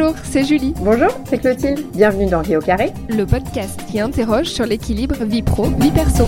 Bonjour, c'est Julie. Bonjour, c'est Clotilde. Bienvenue dans au carré, le podcast qui interroge sur l'équilibre vie pro, vie perso.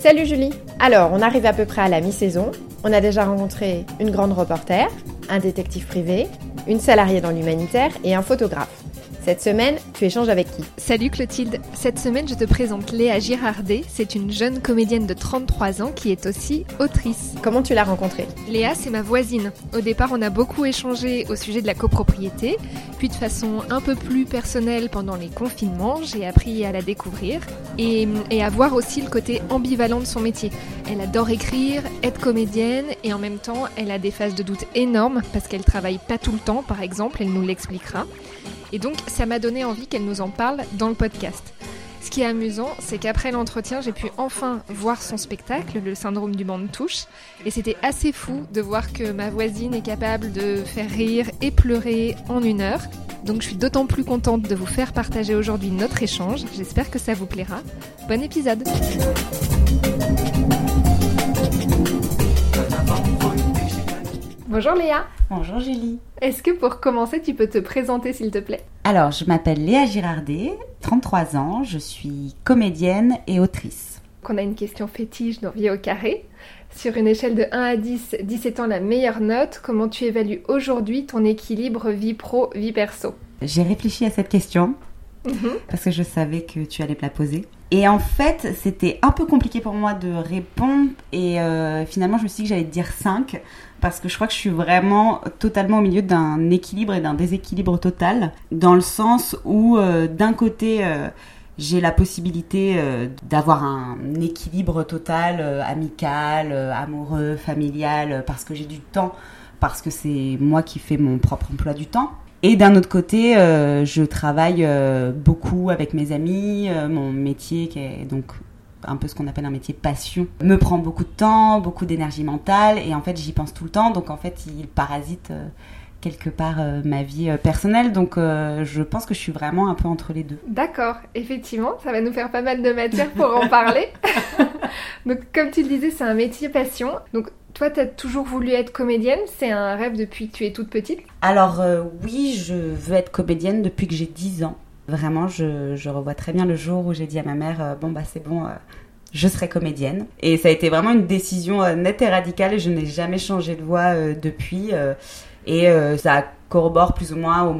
Salut Julie. Alors, on arrive à peu près à la mi-saison. On a déjà rencontré une grande reporter, un détective privé, une salariée dans l'humanitaire et un photographe. Cette semaine, tu échanges avec qui Salut Clotilde. Cette semaine, je te présente Léa Girardet. C'est une jeune comédienne de 33 ans qui est aussi autrice. Comment tu l'as rencontrée Léa, c'est ma voisine. Au départ, on a beaucoup échangé au sujet de la copropriété, puis de façon un peu plus personnelle pendant les confinements, j'ai appris à la découvrir et, et à voir aussi le côté ambivalent de son métier. Elle adore écrire, être comédienne et en même temps, elle a des phases de doute énormes parce qu'elle travaille pas tout le temps, par exemple, elle nous l'expliquera. Et donc, ça m'a donné envie qu'elle nous en parle dans le podcast. Ce qui est amusant, c'est qu'après l'entretien, j'ai pu enfin voir son spectacle, le syndrome du banc de touche. Et c'était assez fou de voir que ma voisine est capable de faire rire et pleurer en une heure. Donc je suis d'autant plus contente de vous faire partager aujourd'hui notre échange. J'espère que ça vous plaira. Bon épisode Bonjour Léa Bonjour Julie. Est-ce que pour commencer, tu peux te présenter s'il te plaît? Alors, je m'appelle Léa Girardet, 33 ans, je suis comédienne et autrice. On a une question fétiche dans Vie au carré. Sur une échelle de 1 à 10, 10 étant la meilleure note, comment tu évalues aujourd'hui ton équilibre vie pro, vie perso? J'ai réfléchi à cette question mhm. parce que je savais que tu allais me la poser. Et en fait, c'était un peu compliqué pour moi de répondre et euh, finalement je me suis dit que j'allais dire 5 parce que je crois que je suis vraiment totalement au milieu d'un équilibre et d'un déséquilibre total, dans le sens où euh, d'un côté euh, j'ai la possibilité d'avoir un équilibre total, amical, amoureux, familial, parce que j'ai du temps, parce que c'est moi qui fais mon propre emploi du temps. Et d'un autre côté, je travaille beaucoup avec mes amis, mon métier qui est donc un peu ce qu'on appelle un métier passion, me prend beaucoup de temps, beaucoup d'énergie mentale, et en fait j'y pense tout le temps, donc en fait il parasite euh, quelque part euh, ma vie euh, personnelle, donc je pense que je suis vraiment un peu entre les deux. D'accord, effectivement, ça va nous faire pas mal de matière pour en parler. donc comme tu le disais, c'est un métier passion, donc toi, tu as toujours voulu être comédienne? C'est un rêve depuis que tu es toute petite? Alors oui, je veux être comédienne depuis que j'ai 10 ans. Vraiment, je, revois très bien le jour où j'ai dit à ma mère, euh, bon bah c'est bon, euh, je serai comédienne. Et ça a été vraiment une décision euh, nette et radicale et je n'ai jamais changé de voix depuis. et ça corrobore plus ou moins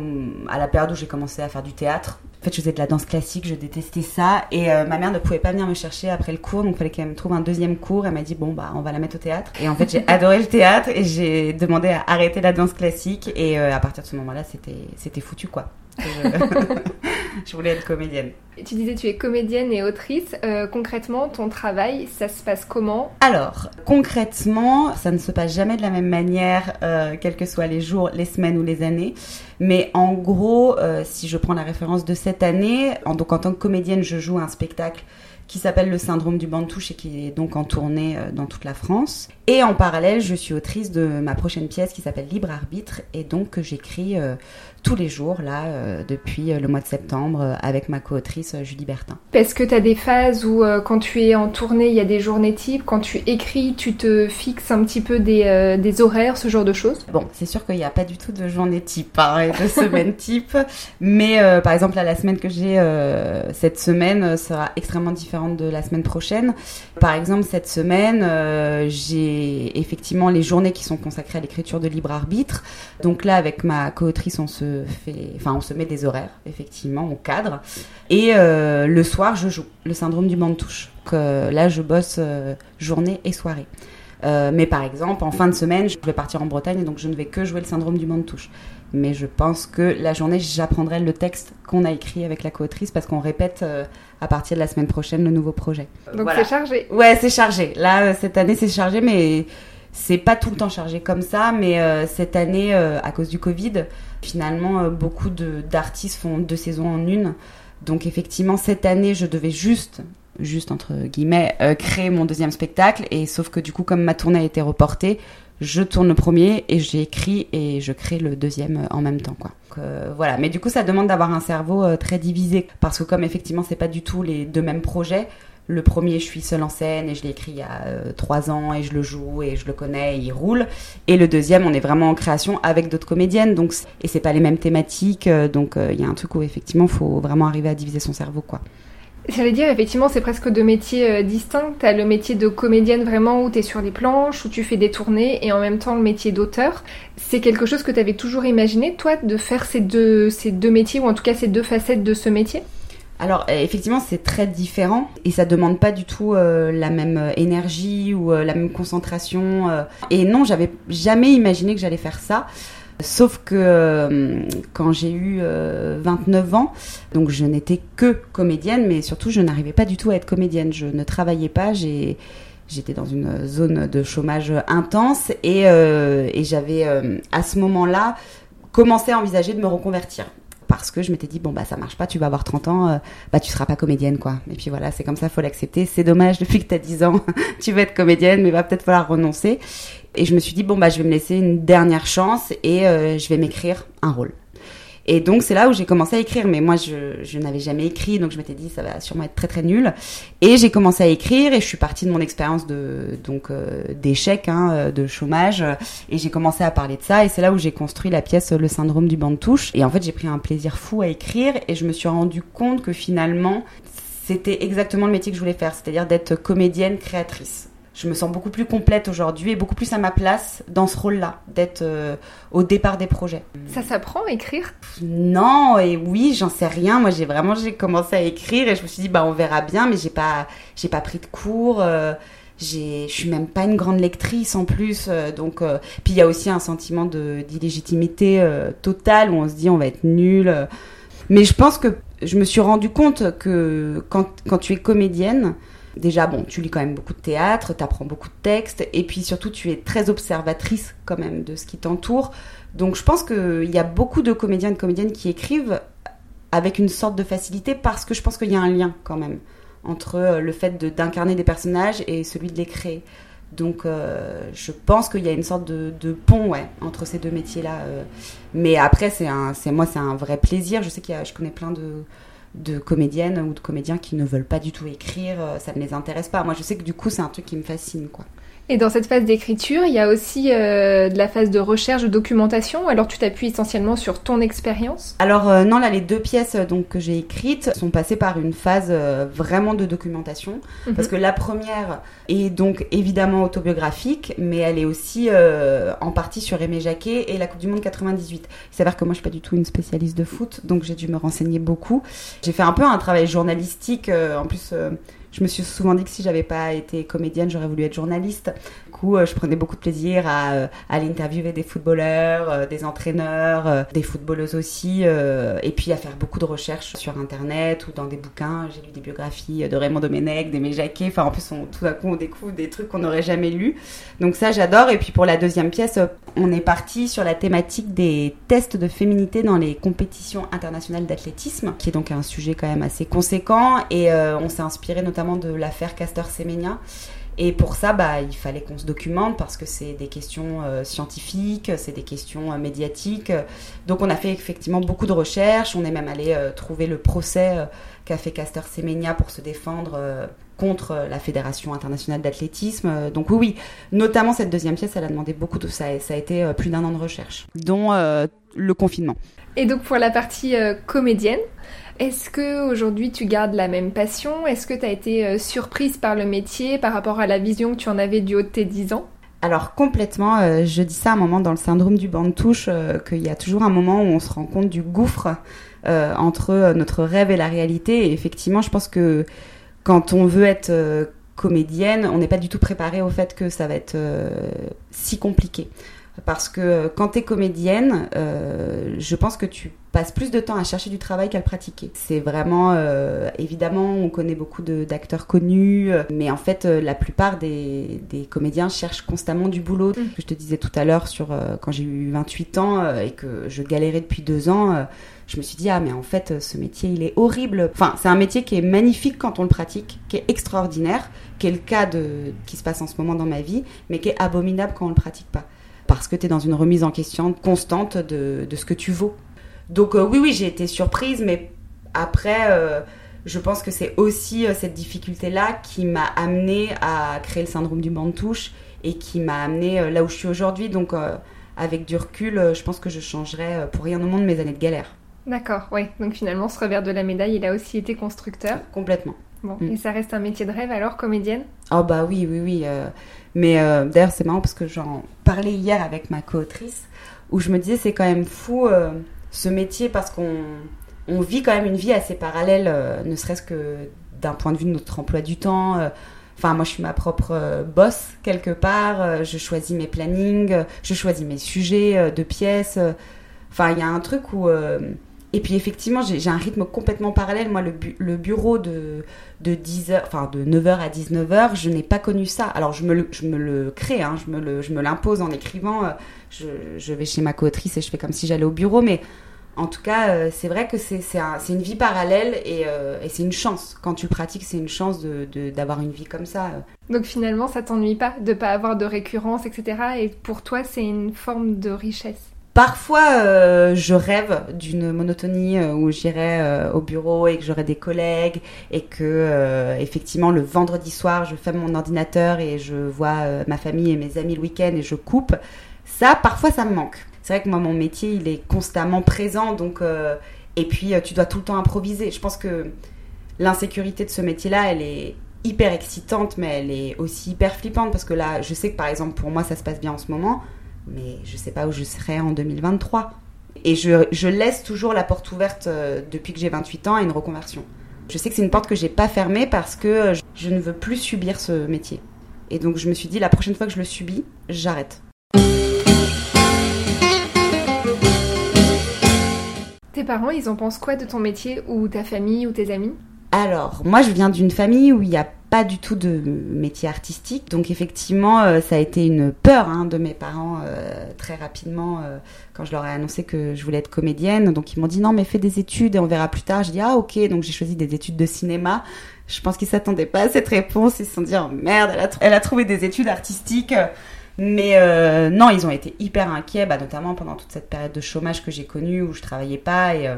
à la période où j'ai commencé à faire du théâtre. Fait, je faisais de la danse classique, je détestais ça. Et ma mère ne pouvait pas venir me chercher après le cours, donc il fallait qu'elle me trouve un deuxième cours. Elle m'a dit, bon, bah, on va la mettre au théâtre. Et en fait, j'ai adoré le théâtre et j'ai demandé à arrêter la danse classique. Et à partir de ce moment-là, c'était foutu, quoi. je voulais être comédienne. Tu disais tu es comédienne et autrice. Euh, concrètement, ton travail, ça se passe comment? Alors, concrètement, ça ne se passe jamais de la même manière, euh, quels que soient les jours, les semaines ou les années. Mais en gros, euh, si je prends la référence de cette année, en, donc en tant que comédienne, je joue un spectacle qui s'appelle Le syndrome du banc de touche et qui est donc en tournée dans toute la France. Et en parallèle, je suis autrice de ma prochaine pièce qui s'appelle Libre Arbitre et donc j'écris tous les jours, là, euh, depuis euh, le mois de septembre, euh, avec ma co-autrice Julie Bertin. Est-ce que tu as des phases où, quand tu es en tournée, il y a des journées types Quand tu écris, tu te fixes un petit peu des, des horaires, ce genre de choses? Bon, c'est sûr qu'il n'y a pas du tout de journée type, hein, de semaine type. Mais par exemple, là, la semaine que j'ai cette semaine sera extrêmement différente de la semaine prochaine. Par exemple, cette semaine, j'ai effectivement les journées qui sont consacrées à l'écriture de libre arbitre. Donc là, avec ma co-autrice, on se fait, enfin, on se met des horaires, effectivement, on cadre. Et euh, le soir, je joue le syndrome du banc de touche. Euh, là, je bosse euh, journée et soirée. mais par exemple, en fin de semaine, je vais partir en Bretagne, donc je ne vais que jouer le syndrome du banc de touche. Mais je pense que la journée, j'apprendrai le texte qu'on a écrit avec la co-autrice parce qu'on répète à partir de la semaine prochaine le nouveau projet. Donc c'est chargé. Ouais, c'est chargé. Là, cette année, c'est chargé, mais c'est pas tout le temps chargé comme ça. Mais cette année, à cause du Covid, Finalement, euh, beaucoup d'artistes font deux saisons en une. Donc effectivement, cette année, je devais juste, juste entre guillemets, euh, créer mon deuxième spectacle. Et sauf que du coup, comme ma tournée a été reportée, je tourne le premier et j'ai écrit et je crée le deuxième euh, en même temps, quoi. voilà. Mais du coup, ça demande d'avoir un cerveau très divisé parce que comme effectivement, c'est pas du tout les deux mêmes projets. Le premier, je suis seule en scène et je l'ai écrit il y a euh, trois ans et je le joue et je le connais et il roule. Et le deuxième, on est vraiment en création avec d'autres comédiennes. Donc, et c'est pas les mêmes thématiques. Euh, donc, euh, il y a un truc où effectivement, faut vraiment arriver à diviser son cerveau, quoi. J'allais dire, effectivement, c'est presque deux métiers distincts. Tu as le métier de comédienne vraiment où tu es sur les planches, où tu fais des tournées, et en même temps le métier d'auteur. C'est quelque chose que tu avais toujours imaginé, toi, de faire ces deux, ces deux métiers, ou en tout cas ces deux facettes de ce métier? Alors euh, effectivement c'est très différent et ça demande pas du tout euh, la même euh, énergie ou la même concentration. Et non, j'avais jamais imaginé que j'allais faire ça. Sauf que quand j'ai eu 29 ans, donc je n'étais que comédienne, mais surtout je n'arrivais pas du tout à être comédienne. Je ne travaillais pas, j'étais dans une zone de chômage intense et, et j'avais à ce moment-là commencé à envisager de me reconvertir parce que je m'étais dit bon bah ça marche pas, tu vas avoir 30 ans, euh, bah tu seras pas comédienne quoi. Et puis voilà, c'est comme ça, faut l'accepter. C'est dommage depuis que tu as 10 ans, tu veux être comédienne, mais va peut-être falloir renoncer. Et je me suis dit bon bah je vais me laisser une dernière chance et euh, je vais m'écrire un rôle. Et donc c'est là où j'ai commencé à écrire, mais moi je, je n'avais jamais écrit, donc je m'étais dit ça va sûrement être très très nul. Et j'ai commencé à écrire et je suis partie de mon expérience de euh, d'échec, hein, euh, de chômage, et j'ai commencé à parler de ça. Et c'est là où j'ai construit la pièce Le syndrome du banc de touche. Et en fait j'ai pris un plaisir fou à écrire et je me suis rendu compte que finalement c'était exactement le métier que je voulais faire, c'est-à-dire d'être comédienne créatrice je me sens beaucoup plus complète aujourd'hui et beaucoup plus à ma place dans ce rôle-là, d'être euh, au départ des projets. Ça s'apprend écrire? Non, et oui, j'en sais rien. Moi, j'ai vraiment j'ai commencé à écrire et je me suis dit bah on verra bien, mais j'ai pas j'ai pas pris de cours. Euh, je suis même pas une grande lectrice en plus euh, donc puis il y a aussi un sentiment de d'illégitimité totale où on se dit on va être nul mais je pense que je me suis rendu compte que quand quand tu es comédienne déjà, bon, tu lis quand même beaucoup de théâtre, tu apprends beaucoup de textes, et puis surtout, tu es très observatrice quand même de ce qui t'entoure. Donc, je pense qu'il y a beaucoup de comédiens et de comédiennes qui écrivent avec une sorte de facilité parce que je pense qu'il y a un lien quand même entre euh, le fait d'incarner des personnages et celui de les créer. Donc, euh, je pense qu'il y a une sorte de, pont ouais, entre ces deux métiers-là. Euh. Mais après, c'est moi, c'est un vrai plaisir. Je sais qu'il je connais plein de de comédiennes ou de comédiens qui ne veulent pas du tout écrire, euh, ça ne les intéresse pas. Moi, je sais que du coup, c'est un truc qui me fascine, quoi. Et dans cette phase d'écriture, il y a aussi euh, de la phase de recherche, de documentation. Alors tu t'appuies essentiellement sur ton expérience? Alors euh, non, là les deux pièces donc que j'ai écrites sont passées par une phase vraiment de documentation mhm. parce que la première est donc évidemment autobiographique, mais elle est aussi en partie sur Aimé Jacquet et la Coupe du Monde 98. Il s'avère que moi je suis pas du tout une spécialiste de foot, donc j'ai dû me renseigner beaucoup. J'ai fait un peu un travail journalistique, en plus je me suis souvent dit que si j'avais pas été comédienne, j'aurais voulu être journaliste. Euh, je prenais beaucoup de plaisir à, euh, aller interviewer des footballeurs, euh, des entraîneurs, des footballeuses aussi, et puis à faire beaucoup de recherches sur Internet ou dans des bouquins. J'ai lu des biographies de Raymond Domenech, d'Aimé Jacquet. Enfin, en plus, tout à coup, on découvre des trucs qu'on n'aurait jamais lus. Donc ça, j'adore. Et puis pour la deuxième pièce, on est parti sur la thématique des tests de féminité dans les compétitions internationales d'athlétisme, qui est donc un sujet quand même assez conséquent. Et on s'est inspiré notamment de l'affaire Castor Semenya. Et pour ça, bah, il fallait qu'on se documente parce que c'est des questions euh, scientifiques, c'est des questions euh, médiatiques. Donc on a fait effectivement beaucoup de recherches. On est même allé euh, trouver le procès qu'a fait Castor Semenya pour se défendre contre la Fédération internationale d'athlétisme. Donc oui, oui, notamment cette deuxième pièce, elle a demandé beaucoup de ça. Ça a été plus d'un an de recherche, dont le confinement. Et donc pour la partie comédienne, est-ce que aujourd'hui tu gardes la même passion? Est-ce que tu as été euh, surprise par le métier par rapport à la vision que tu en avais du haut de tes 10 ans? Alors complètement, euh, je dis ça à un moment dans le syndrome du banc de touche, euh, qu'il y a toujours un moment où on se rend compte du gouffre entre notre rêve et la réalité. Et effectivement, je pense que quand on veut être comédienne, on n'est pas du tout préparé au fait que ça va être si compliqué. Parce que quand tu es comédienne, je pense que tu passe plus de temps à chercher du travail qu'à le pratiquer. C'est vraiment, euh, évidemment, on connaît beaucoup d'acteurs connus, euh, mais en fait, euh, la plupart des, des, comédiens cherchent constamment du boulot. Mm. Je te disais tout à l'heure sur quand j'ai eu 28 ans et que je galérais depuis deux ans, je me suis dit ah mais en fait, ce métier il est horrible. Enfin, c'est un métier qui est magnifique quand on le pratique, qui est extraordinaire, qui est le cas de qui se passe en ce moment dans ma vie, mais qui est abominable quand on le pratique pas parce que tu es dans une remise en question constante de, de ce que tu vaux. Donc euh, oui, oui, j'ai été surprise, mais après, euh, je pense que c'est aussi cette difficulté-là qui m'a amené à créer le syndrome du banc de touche et qui m'a amené là où je suis aujourd'hui. Donc, avec du recul, je pense que je changerais pour rien au monde mes années de galère. D'accord, oui. Donc finalement, ce revers de la médaille, il a aussi été constructeur. Complètement. Bon, mm. et ça reste un métier de rêve alors, comédienne? Oh bah oui, oui, oui. mais d'ailleurs, c'est marrant parce que j'en parlais hier avec ma co-autrice, où je me disais, c'est quand même fou ce métier parce qu'on on vit quand même une vie assez parallèle, euh, ne serait-ce que d'un point de vue de notre emploi du temps. Euh. Enfin, moi, je suis ma propre euh, boss quelque part. je choisis mes plannings, je choisis mes sujets de pièces. Enfin, il y a un truc où. Et puis, effectivement, j'ai un rythme complètement parallèle. Moi, le, bureau de, de 10h, enfin, de 9h à 19h, je n'ai pas connu ça. Alors, je me le, je me le crée, hein, je me l'impose en écrivant. Je, je, vais chez ma co-autrice et je fais comme si j'allais au bureau. Mais en tout cas, euh, c'est vrai que c'est une vie parallèle euh, et, c'est une chance. Quand tu pratiques, c'est une chance d'avoir une vie comme ça. Donc finalement, ça t'ennuie pas de pas avoir de récurrence, etc. Et pour toi, c'est une forme de richesse? Parfois, euh, je rêve d'une monotonie où j'irai au bureau et que j'aurai des collègues et que, effectivement, le vendredi soir, je ferme mon ordinateur et je vois ma famille et mes amis le week-end et je coupe. Ça, parfois, ça me manque c'est vrai que moi, mon métier, il est constamment présent. Donc, euh, et puis, euh, tu dois tout le temps improviser. Je pense que l'insécurité de ce métier-là, elle est hyper excitante, mais elle est aussi hyper flippante. Parce que là, je sais que par exemple, pour moi, ça se passe bien en ce moment. Mais je sais pas où je serai en 2023. Et je, laisse toujours la porte ouverte euh, depuis que j'ai 28 ans à une reconversion. Je sais que c'est une porte que j'ai pas fermée parce que je ne veux plus subir ce métier. Et donc je me suis dit la prochaine fois que je le subis, j'arrête. Tes parents, ils en pensent quoi de ton métier ou ta famille ou tes amis? Alors, moi, je viens d'une famille où il n'y a pas du tout de métier artistique. Donc, effectivement, euh, ça a été une peur hein, de mes parents euh, très rapidement euh, quand je leur ai annoncé que je voulais être comédienne. Donc, ils m'ont dit non, mais fais des études et on verra plus tard. Je dis ah, ok. Donc, j'ai choisi des études de cinéma. Je pense qu'ils s'attendaient pas à cette réponse. Ils se sont dit oh merde, elle a, trouvé des études artistiques. Mais non, ils ont été hyper inquiets, bah, notamment pendant toute cette période de chômage que j'ai connue où je travaillais pas et,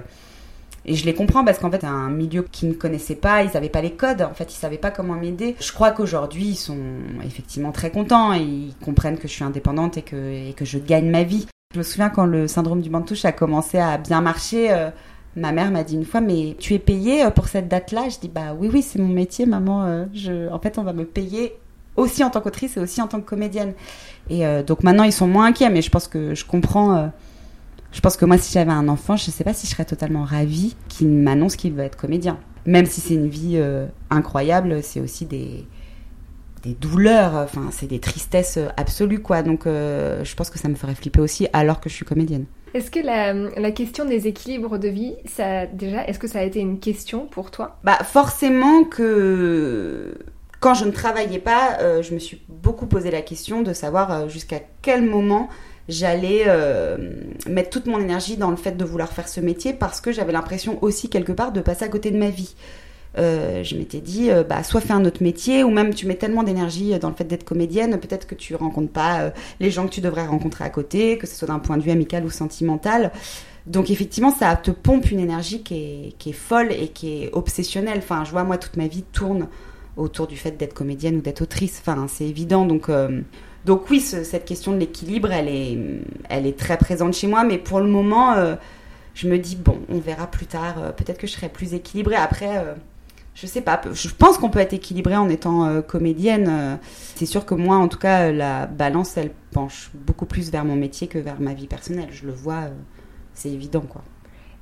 et je les comprends parce qu'en fait, un milieu qu'ils ne connaissaient pas, ils n'avaient pas les codes, en fait, ils savaient pas comment m'aider. Je crois qu'aujourd'hui, ils sont effectivement très contents et ils comprennent que je suis indépendante et que, je gagne ma vie. Je me souviens quand le syndrome du banc de touche a commencé à bien marcher. Euh, ma mère m'a dit une fois, mais tu es payée pour cette date-là? Je dis, bah oui, oui, c'est mon métier, maman. je... En fait, on va me payer aussi en tant qu'autrice et aussi en tant que comédienne. Et euh, donc maintenant, ils sont moins inquiets, mais je pense que je comprends. Euh, je pense que moi, si j'avais un enfant, je ne sais pas si je serais totalement ravie qu'il m'annonce qu'il veut être comédien. Même si c'est une vie euh, incroyable, c'est aussi des, des douleurs, enfin, c'est des tristesses absolues, quoi. Donc, je pense que ça me ferait flipper aussi, alors que je suis comédienne. Est-ce que la, la, question des équilibres de vie, ça déjà, est-ce que ça a été une question pour toi? Bah forcément que quand je ne travaillais pas, euh, je me suis beaucoup posé la question de savoir euh, jusqu'à quel moment j'allais euh, mettre toute mon énergie dans le fait de vouloir faire ce métier parce que j'avais l'impression aussi quelque part de passer à côté de ma vie. je m'étais dit, bah, soit fais un autre métier, ou même tu mets tellement d'énergie dans le fait d'être comédienne, peut-être que tu rencontres pas les gens que tu devrais rencontrer à côté, que ce soit d'un point de vue amical ou sentimental. Donc effectivement, ça te pompe une énergie qui est, qui est folle et qui est obsessionnelle. Enfin, je vois, moi, toute ma vie tourne autour du fait d'être comédienne ou d'être autrice. Enfin, c'est évident. Donc, euh, donc oui, cette question de l'équilibre, elle est, elle est très présente chez moi. Mais pour le moment, euh, je me dis, bon, on verra plus tard. Euh, peut-être que je serai plus équilibrée. Après, je sais pas. Je pense qu'on peut être équilibré en étant comédienne. c'est sûr que moi, en tout cas, la balance, elle penche beaucoup plus vers mon métier que vers ma vie personnelle. Je le vois, c'est évident, quoi.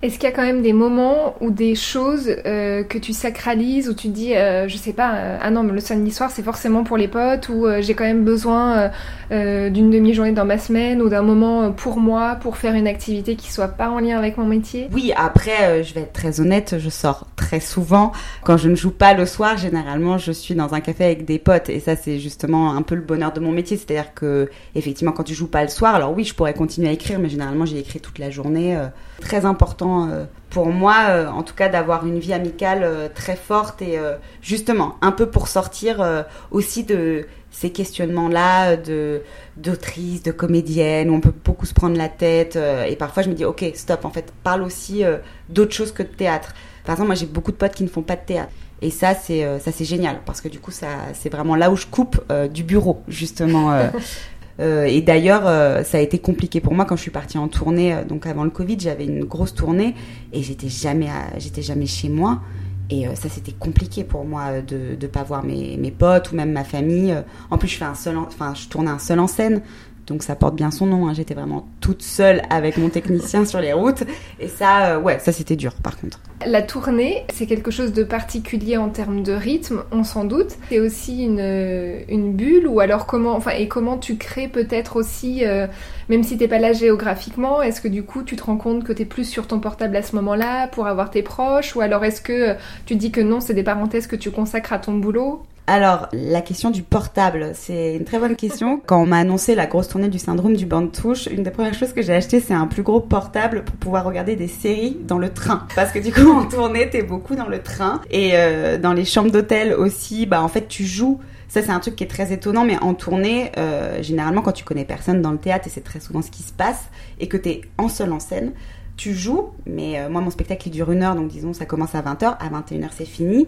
Est-ce qu'il y a quand même des moments ou des choses euh, que tu sacralises, où tu dis, euh, je sais pas, euh, ah non, mais le samedi soir c'est forcément pour les potes, ou j'ai quand même besoin d'une demi-journée dans ma semaine, ou d'un moment pour moi, pour faire une activité qui soit pas en lien avec mon métier? Oui, après, je vais être très honnête, je sors très souvent. Quand je ne joue pas le soir, généralement, je suis dans un café avec des potes, et ça c'est justement un peu le bonheur de mon métier, c'est-à-dire que effectivement, quand tu joues pas le soir, alors oui, je pourrais continuer à écrire, mais généralement j'ai écrit toute la journée. très important euh, pour moi, euh, en tout cas, d'avoir une vie amicale euh, très forte et justement un peu pour sortir aussi de ces questionnements-là de d'autrice, de comédienne, où on peut beaucoup se prendre la tête. Et parfois, je me dis, ok, stop, en fait, parle aussi euh, d'autres choses que de théâtre. Par exemple, moi, j'ai beaucoup de potes qui ne font pas de théâtre. Et ça, c'est ça, c'est génial parce que du coup, ça, c'est vraiment là où je coupe du bureau, justement. et d'ailleurs, ça a été compliqué pour moi quand je suis partie en tournée. donc avant le Covid, j'avais une grosse tournée et j'étais jamais, j'étais jamais chez moi. Et euh, ça, c'était compliqué pour moi euh, de ne pas voir mes, potes ou même ma famille. Euh, en plus, je, fais un seul enfin, je tournais un seul en scène. Donc ça porte bien son nom. Hein. J'étais vraiment toute seule avec mon technicien sur les routes. Et ça, ouais, ça c'était dur par contre. La tournée, c'est quelque chose de particulier en termes de rythme, on s'en doute. C'est aussi une, bulle ou alors comment, enfin, et comment tu crées peut-être aussi, euh, même si t'es pas là géographiquement, est-ce que du coup tu te rends compte que t'es plus sur ton portable à ce moment-là pour avoir tes proches? Ou alors est-ce que tu dis que non, c'est des parenthèses que tu consacres à ton boulot? Alors, la question du portable, c'est une très bonne question. Quand on m'a annoncé la grosse tournée du syndrome du banc de touche, une des premières choses que j'ai acheté, c'est un plus gros portable pour pouvoir regarder des séries dans le train. Parce que du coup, en tournée, t'es beaucoup dans le train. Et euh, dans les chambres d'hôtel aussi, bah en fait, tu joues. Ça, c'est un truc qui est très étonnant, mais en tournée, euh, généralement, quand tu connais personne dans le théâtre, et c'est très souvent ce qui se passe, et que t'es en seul en scène, tu joues, mais euh, moi, mon spectacle, il dure une heure, donc disons, ça commence à 20h, à 21h, c'est fini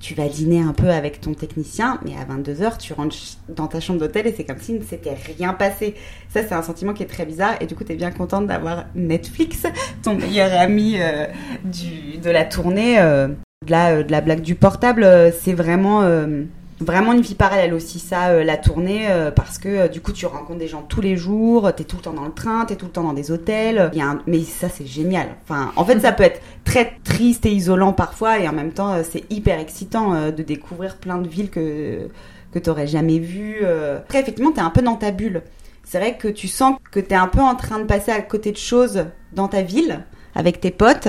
tu vas dîner un peu avec ton technicien, mais à 22h, tu rentres dans ta chambre d'hôtel et c'est comme si ne s'était rien passé. Ça, c'est un sentiment qui est très bizarre. Et du coup, tu bien contente d'avoir Netflix, ton meilleur ami euh, de la tournée. Euh, euh, de la blague du portable, c'est vraiment vraiment une vie parallèle aussi ça euh, la tournée euh, parce que euh, du coup tu rencontres des gens tous les jours t'es tout le temps dans le train t'es tout le temps dans des hôtels y a mais ça c'est génial. Enfin en fait ça peut être très triste et isolant parfois et en même temps c'est hyper excitant de découvrir plein de villes que que t'aurais jamais vues après effectivement t'es un peu dans ta bulle. C'est vrai que tu sens que t'es un peu en train de passer à côté de choses dans ta ville avec tes potes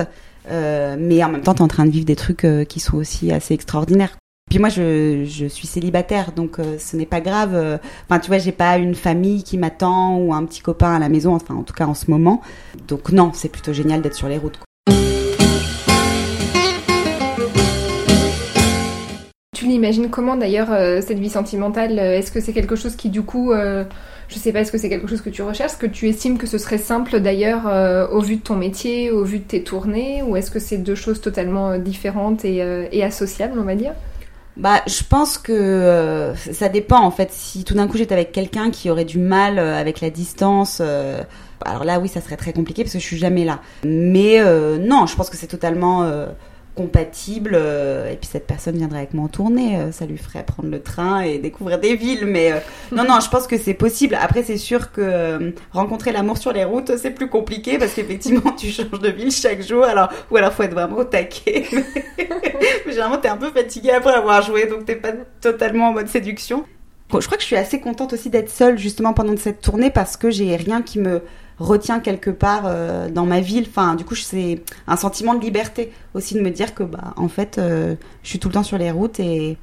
mais en même temps, t'es en train de vivre des trucs qui sont aussi assez extraordinaires. Puis moi, je, suis célibataire, donc euh, ce n'est pas grave. Euh, enfin, tu vois, j'ai pas une famille qui m'attend ou un petit copain à la maison, enfin, en tout cas en ce moment. Donc non, c'est plutôt génial d'être sur les routes. Tu l'imagines comment d'ailleurs euh, cette vie sentimentale Est-ce que c'est quelque chose qui du coup, je sais pas, est-ce que c'est quelque chose que tu recherches Est-ce que tu estimes que ce serait simple d'ailleurs au vu de ton métier, au vu de tes tournées Ou est-ce que c'est deux choses totalement différentes et associables, on va dire? Bah, je pense que euh, ça dépend en fait. Si tout d'un coup j'étais avec quelqu'un qui aurait du mal euh, avec la distance, euh, alors là oui, ça serait très compliqué parce que je suis jamais là. Mais non, je pense que c'est totalement compatible euh, et puis cette personne viendrait avec moi en tournée euh, ça lui ferait prendre le train et découvrir des villes mais euh, non non je pense que c'est possible. Après c'est sûr que rencontrer l'amour sur les routes c'est plus compliqué parce qu'effectivement tu changes de ville chaque jour alors ou alors faut être vraiment au taquet. Mais, généralement t'es un peu fatigué après avoir joué donc t'es pas totalement en mode séduction. Je crois que je suis assez contente aussi d'être seule justement pendant cette tournée parce que j'ai rien qui me retient quelque part euh, dans ma ville. Enfin, du coup, c'est un sentiment de liberté aussi de me dire que, bah, en fait, euh, je suis tout le temps sur les routes et,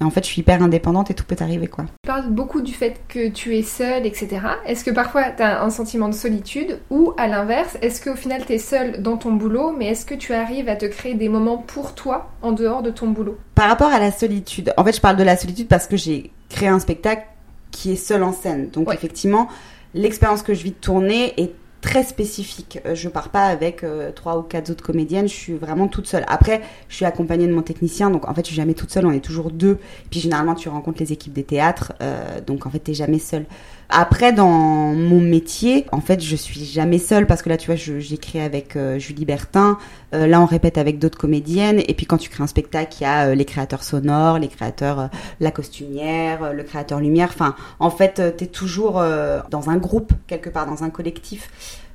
en fait, je suis hyper indépendante et tout peut arriver, quoi. Tu parles beaucoup du fait que tu es seule, etc. Est-ce que parfois tu as un sentiment de solitude ou à l'inverse, est-ce qu'au final tu es seule dans ton boulot, mais est-ce que tu arrives à te créer des moments pour toi en dehors de ton boulot? Par rapport à la solitude, en fait, je parle de la solitude parce que j'ai créé un spectacle qui est seul en scène. Donc, effectivement, l'expérience que je vis de tourner est très spécifique. Euh, je pars pas avec euh, trois ou quatre autres comédiennes, je suis vraiment toute seule. Après, je suis accompagnée de mon technicien, donc en fait, je suis jamais toute seule, on est toujours deux. Puis généralement, tu rencontres les équipes des théâtres, euh, donc en fait, t'es jamais seule. Après, dans mon métier, en fait, je suis jamais seule parce que là, tu vois, j'écris avec Julie Bertin. là, on répète avec d'autres comédiennes. Et puis, quand tu crées un spectacle, il y a les créateurs sonores, les créateurs, la costumière, le créateur lumière. Enfin, en fait, t'es toujours dans un groupe quelque part, dans un collectif.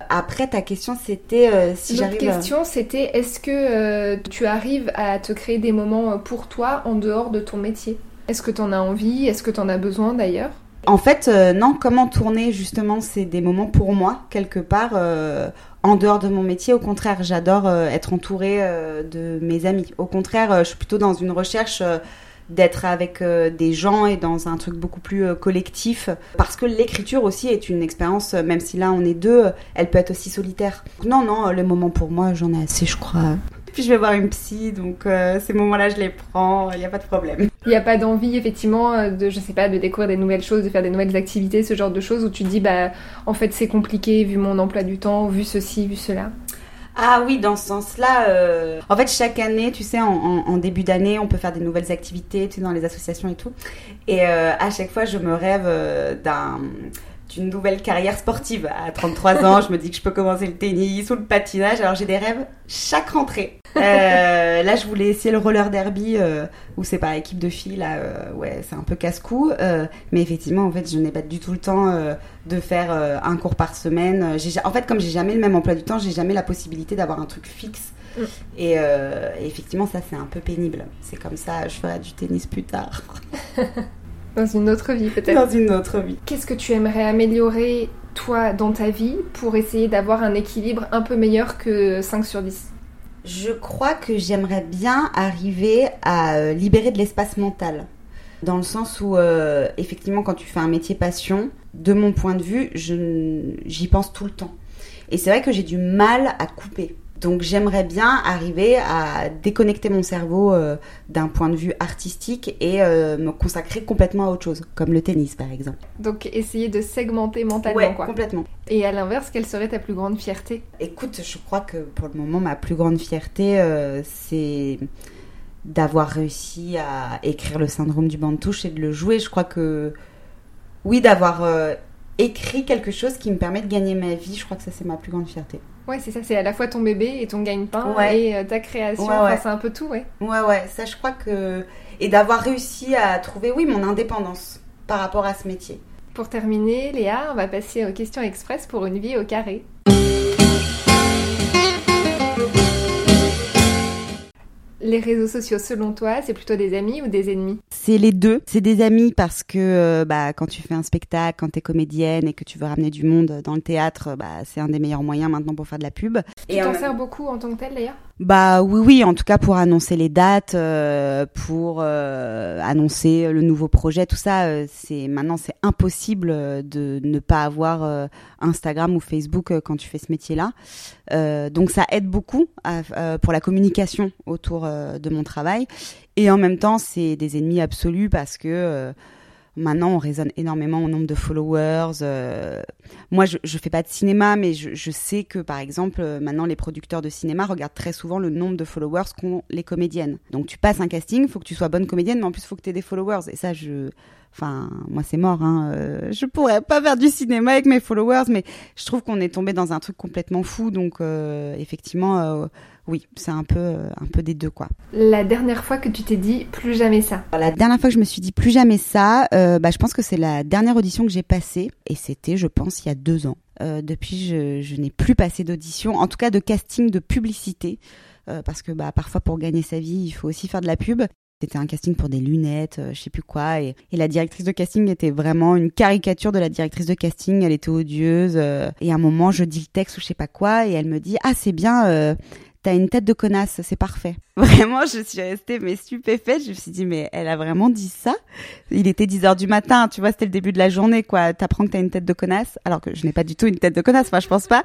Après, ta question, c'était euh, si j'arrive. L'autre question, c'était est-ce que euh, tu arrives à te créer des moments euh, pour toi en dehors de ton métier? Est-ce que tu en as envie? Est-ce que tu en as besoin d'ailleurs? En fait, non. Comment tourner, justement, c'est des moments pour moi, quelque part. en dehors de mon métier, au contraire, j'adore être entourée de mes amis. Au contraire, je suis plutôt dans une recherche d'être avec euh, des gens et dans un truc beaucoup plus euh, collectif. Parce que l'écriture aussi est une expérience, euh, même si là on est deux, elle peut être aussi solitaire. Non, non, le moment pour moi, j'en ai assez, je crois. Puis je vais voir une psy, donc ces moments-là, je les prends, il n'y a pas de problème. Il n'y a pas d'envie, effectivement, de, je sais pas, de découvrir des nouvelles choses, de faire des nouvelles activités, ce genre de choses où tu te dis, bah, en fait, c'est compliqué vu mon emploi du temps, vu ceci, vu cela. Ah oui, dans ce sens-là, euh, en fait, chaque année, tu sais, en, début d'année, on peut faire des nouvelles activités, tu sais, dans les associations et tout. Et euh, à chaque fois, je me rêve euh, d'un d'une nouvelle carrière sportive. À 33 ans, je me dis que je peux commencer le tennis ou le patinage. Alors j'ai des rêves chaque rentrée. Euh, là, je voulais essayer le roller derby euh, où c'est par équipe de filles. Là, euh, ouais, c'est un peu casse-cou. mais effectivement, en fait, je n'ai pas du tout le temps de faire un cours par semaine. en fait, comme j'ai jamais le même emploi du temps, j'ai jamais la possibilité d'avoir un truc fixe. Mm. Et, et, effectivement, ça, c'est un peu pénible. C'est comme ça, je ferai du tennis plus tard. Dans une autre vie peut-être. Dans une autre vie. Qu'est-ce que tu aimerais améliorer toi dans ta vie pour essayer d'avoir un équilibre un peu meilleur que 5 sur 10 Je crois que j'aimerais bien arriver à euh, libérer de l'espace mental. Dans le sens où, euh, effectivement, quand tu fais un métier passion, de mon point de vue, j'y pense tout le temps. Et c'est vrai que j'ai du mal à couper. Donc j'aimerais bien arriver à déconnecter mon cerveau euh, d'un point de vue artistique et euh, me consacrer complètement à autre chose, comme le tennis par exemple. Donc essayer de segmenter mentalement ouais, quoi. complètement. Et à l'inverse, quelle serait ta plus grande fierté? Écoute, je crois que pour le moment ma plus grande fierté euh, c'est d'avoir réussi à écrire le syndrome du banc de touche et de le jouer. Je crois que oui, d'avoir écrit quelque chose qui me permet de gagner ma vie, je crois que ça c'est ma plus grande fierté. Ouais, c'est ça, c'est à la fois ton bébé et ton gagne-pain et euh, ta création, c'est un peu tout, ouais. Ouais, ouais, ça je crois que... Et d'avoir réussi à trouver, oui, mon indépendance par rapport à ce métier. Pour terminer, Léa, on va passer aux questions express pour une vie au carré. Les réseaux sociaux, selon toi, c'est plutôt des amis ou des ennemis C'est les deux. C'est des amis parce que euh, bah, quand tu fais un spectacle, quand tu es comédienne et que tu veux ramener du monde dans le théâtre, bah, c'est un des meilleurs moyens maintenant pour faire de la pub. Tu t'en sers beaucoup en tant que tel d'ailleurs bah oui, oui, en tout cas pour annoncer les dates, euh, pour euh, annoncer le nouveau projet, tout ça, euh, c'est maintenant c'est impossible de ne pas avoir Instagram ou Facebook quand tu fais ce métier-là. donc ça aide beaucoup pour la communication autour de mon travail. Et en même temps, c'est des ennemis absolus parce que Maintenant, on raisonne énormément au nombre de followers. Euh, moi, je, je fais pas de cinéma, mais je, sais que, par exemple, euh, maintenant, les producteurs de cinéma regardent très souvent le nombre de followers qu'ont les comédiennes. Donc, tu passes un casting, faut que tu sois bonne comédienne, mais en plus, faut que tu aies des followers. Et ça, je, Enfin, moi c'est mort. Hein. Euh, je pourrais pas faire du cinéma avec mes followers, mais je trouve qu'on est tombé dans un truc complètement fou. Donc euh, effectivement, euh, oui, c'est un peu, un peu des deux quoi. La dernière fois que tu t'es dit plus jamais ça. La dernière fois que je me suis dit plus jamais ça, bah, je pense que c'est la dernière audition que j'ai passée, et c'était, je pense, il y a deux ans. depuis, je, je n'ai plus passé d'audition, en tout cas de casting de publicité parce que bah, parfois pour gagner sa vie, il faut aussi faire de la pub. C'était un casting pour des lunettes, euh, je sais plus quoi. Et, la directrice de casting était vraiment une caricature de la directrice de casting. Elle était odieuse. Euh, et à un moment, je dis le texte ou je sais pas quoi. Et elle me dit Ah, c'est bien, euh, t'as une tête de connasse, c'est parfait. Vraiment, je suis restée mais stupéfaite. Je me suis dit Mais elle a vraiment dit ça? Il était 10 heures du matin, tu vois, c'était le début de la journée, quoi. T'apprends que t'as une tête de connasse, alors que je n'ai pas du tout une tête de connasse, moi, je pense pas.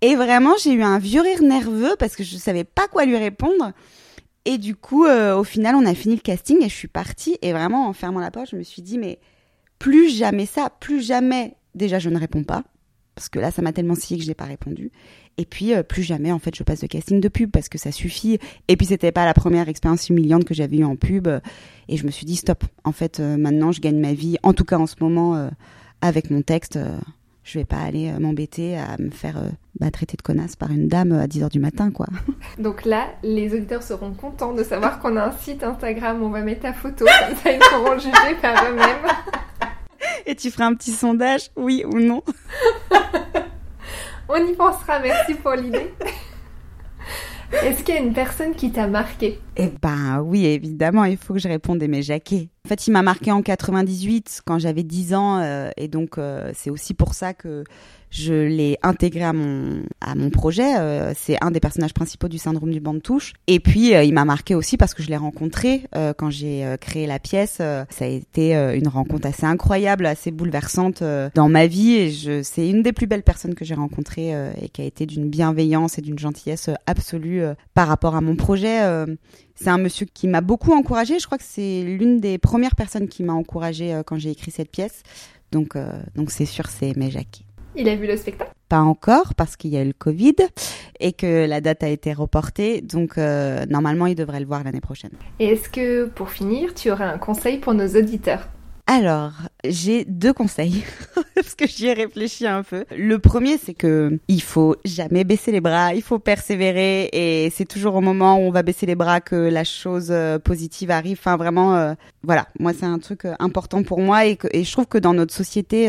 Et vraiment, j'ai eu un vieux rire nerveux parce que je savais pas quoi lui répondre. Et du coup, euh, au final, on a fini le casting et je suis partie. Et vraiment, en fermant la porte, je me suis dit, mais plus jamais ça, plus jamais. Déjà, je ne réponds pas. Parce que là, ça m'a tellement scié que je n'ai pas répondu. Et puis, euh, plus jamais, en fait, je passe de casting de pub parce que ça suffit. Et puis, c'était pas la première expérience humiliante que j'avais eue en pub. Et je me suis dit, stop. En fait, euh, maintenant, je gagne ma vie, en tout cas en ce moment, avec mon texte je vais pas aller euh, m'embêter à me faire euh, bah, traiter de connasse par une dame à 10h du matin, quoi. Donc là, les auditeurs seront contents de savoir qu'on a un site Instagram où on va mettre ta photo, comme ça ils pourront juger par eux-mêmes. Et tu feras un petit sondage, oui ou non On y pensera, merci pour l'idée. Est-ce qu'il y a une personne qui t'a marqué? Eh ben oui, évidemment, il faut que je réponde Aimé Jacquet. En fait, il m'a marqué en 98 quand j'avais 10 ans euh, et donc euh, c'est aussi pour ça que je l'ai intégré à mon à mon projet. Euh, c'est un des personnages principaux du syndrome du banc de touche. Et puis il m'a marqué aussi parce que je l'ai rencontré quand j'ai créé la pièce. ça a été une rencontre assez incroyable, assez bouleversante dans ma vie. Et je c'est une des plus belles personnes que j'ai rencontrées et qui a été d'une bienveillance et d'une gentillesse absolue par rapport à mon projet. C'est un monsieur qui m'a beaucoup encouragé. Je crois que c'est l'une des premières personnes qui m'a encouragé euh, quand j'ai écrit cette pièce. Donc, euh, donc c'est sûr, c'est Aimé Jackie. Il a vu le spectacle? Pas encore, parce qu'il y a eu le Covid et que la date a été reportée. Donc, euh, normalement, il devrait le voir l'année prochaine. Et est-ce que, pour finir, tu aurais un conseil pour nos auditeurs? Alors, j'ai deux conseils parce que j'y ai réfléchi un peu. Le premier, c'est que il faut jamais baisser les bras, il faut persévérer et c'est toujours au moment où on va baisser les bras que la chose euh, positive arrive. Enfin, vraiment, euh, voilà. Moi, c'est un truc euh, important pour moi et, je trouve que dans notre société,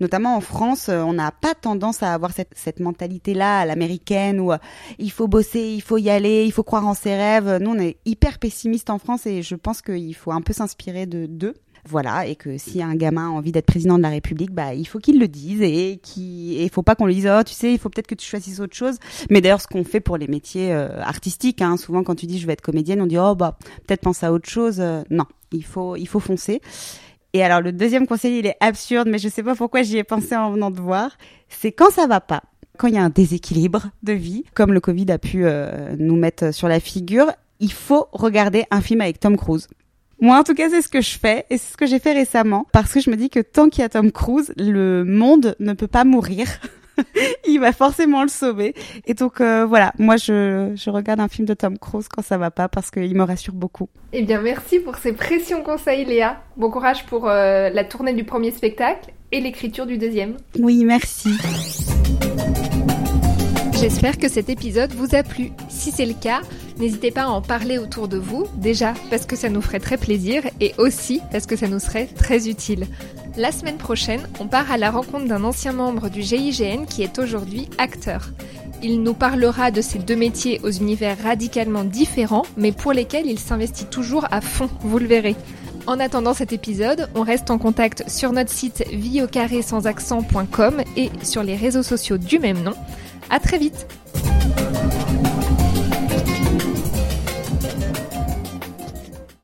notamment en France, on n'a pas tendance à avoir cette, cette mentalité-là à l'américaine où il faut bosser, il faut y aller, il faut croire en ses rêves. Nous, on est hyper pessimiste en France et je pense qu'il faut un peu s'inspirer de d'eux. Voilà, et que si un gamin a envie d'être président de la République, bah il faut qu'il le dise et qu'il faut pas qu'on lui dise oh tu sais il faut peut-être que tu choisisses autre chose. Mais d'ailleurs ce qu'on fait pour les métiers euh, artistiques, hein, souvent quand tu dis je vais être comédienne, on dit oh bah peut-être pense à autre chose. Euh, non, il faut il faut foncer. Et alors le deuxième conseil il est absurde, mais je sais pas pourquoi j'y ai pensé en venant de voir. C'est quand ça va pas, quand il y a un déséquilibre de vie, comme le Covid a pu euh, nous mettre sur la figure, il faut regarder un film avec Tom Cruise. Moi, en tout cas, c'est ce que je fais et c'est ce que j'ai fait récemment parce que je me dis que tant qu'il y a Tom Cruise, le monde ne peut pas mourir. il va forcément le sauver. Et donc euh, voilà, moi je, je, regarde un film de Tom Cruise quand ça va pas parce qu'il me rassure beaucoup. Eh bien merci pour ces précieux conseils Léa. Bon courage pour euh, la tournée du premier spectacle et l'écriture du deuxième. Oui, merci. J'espère que cet épisode vous a plu. Si c'est le cas, n'hésitez pas à en parler autour de vous, déjà parce que ça nous ferait très plaisir et aussi parce que ça nous serait très utile. La semaine prochaine, on part à la rencontre d'un ancien membre du GIGN qui est aujourd'hui acteur. Il nous parlera de ces deux métiers aux univers radicalement différents, mais pour lesquels il s'investit toujours à fond, vous le verrez. En attendant cet épisode, on reste en contact sur notre site vie et sur les réseaux sociaux du même nom. À très vite